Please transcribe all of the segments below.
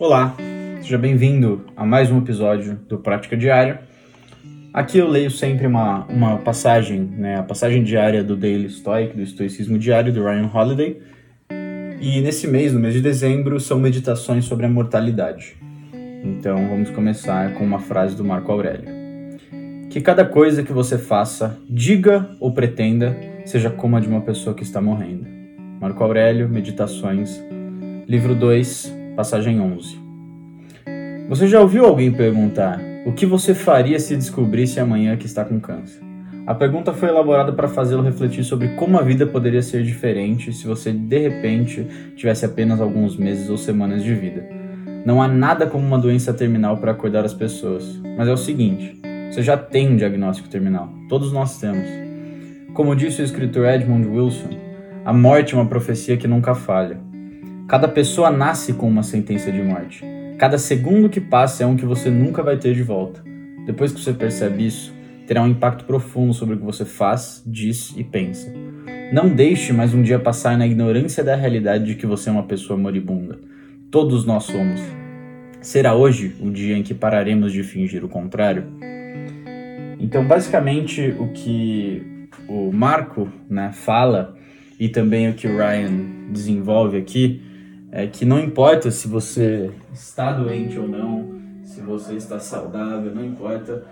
Olá, seja bem-vindo a mais um episódio do Prática Diária. Aqui eu leio sempre uma, uma passagem, né, a passagem diária do Daily Stoic, do Estoicismo Diário, do Ryan Holiday. E nesse mês, no mês de dezembro, são meditações sobre a mortalidade. Então vamos começar com uma frase do Marco Aurélio. Que cada coisa que você faça, diga ou pretenda, seja como a de uma pessoa que está morrendo. Marco Aurélio, Meditações, livro 2, passagem 11. Você já ouviu alguém perguntar o que você faria se descobrisse amanhã que está com câncer? A pergunta foi elaborada para fazê-lo refletir sobre como a vida poderia ser diferente se você de repente tivesse apenas alguns meses ou semanas de vida. Não há nada como uma doença terminal para acordar as pessoas, mas é o seguinte: você já tem um diagnóstico terminal. Todos nós temos. Como disse o escritor Edmund Wilson, a morte é uma profecia que nunca falha. Cada pessoa nasce com uma sentença de morte. Cada segundo que passa é um que você nunca vai ter de volta. Depois que você percebe isso, terá um impacto profundo sobre o que você faz, diz e pensa. Não deixe mais um dia passar na ignorância da realidade de que você é uma pessoa moribunda. Todos nós somos. Será hoje o dia em que pararemos de fingir o contrário? Então, basicamente, o que o Marco né, fala e também o que o Ryan desenvolve aqui é que não importa se você está doente ou não, se você está saudável, não importa.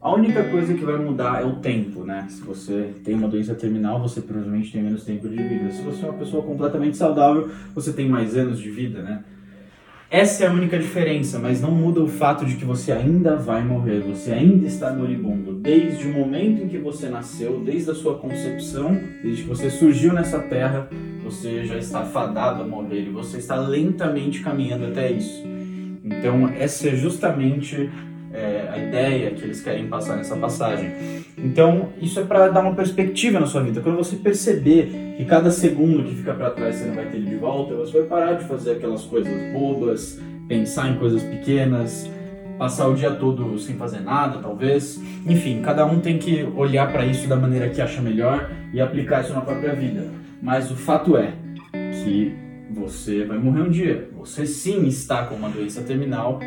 A única coisa que vai mudar é o tempo, né? Se você tem uma doença terminal, você provavelmente tem menos tempo de vida. Se você é uma pessoa completamente saudável, você tem mais anos de vida, né? Essa é a única diferença, mas não muda o fato de que você ainda vai morrer, você ainda está moribundo. Desde o momento em que você nasceu, desde a sua concepção, desde que você surgiu nessa terra, você já está fadado a morrer e você está lentamente caminhando até isso. Então, essa é justamente é, a ideia que eles querem passar nessa passagem. Então, isso é para dar uma perspectiva na sua vida. Quando você perceber que cada segundo que fica para trás você não vai ter de volta, você vai parar de fazer aquelas coisas bobas, pensar em coisas pequenas, passar o dia todo sem fazer nada, talvez. Enfim, cada um tem que olhar para isso da maneira que acha melhor e aplicar isso na própria vida. Mas o fato é que você vai morrer um dia. Você sim está com uma doença terminal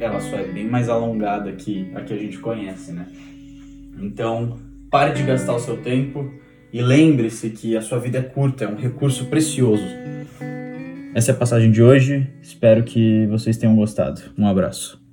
ela só é bem mais alongada que a que a gente conhece, né? Então, pare de gastar o seu tempo e lembre-se que a sua vida é curta, é um recurso precioso. Essa é a passagem de hoje. Espero que vocês tenham gostado. Um abraço.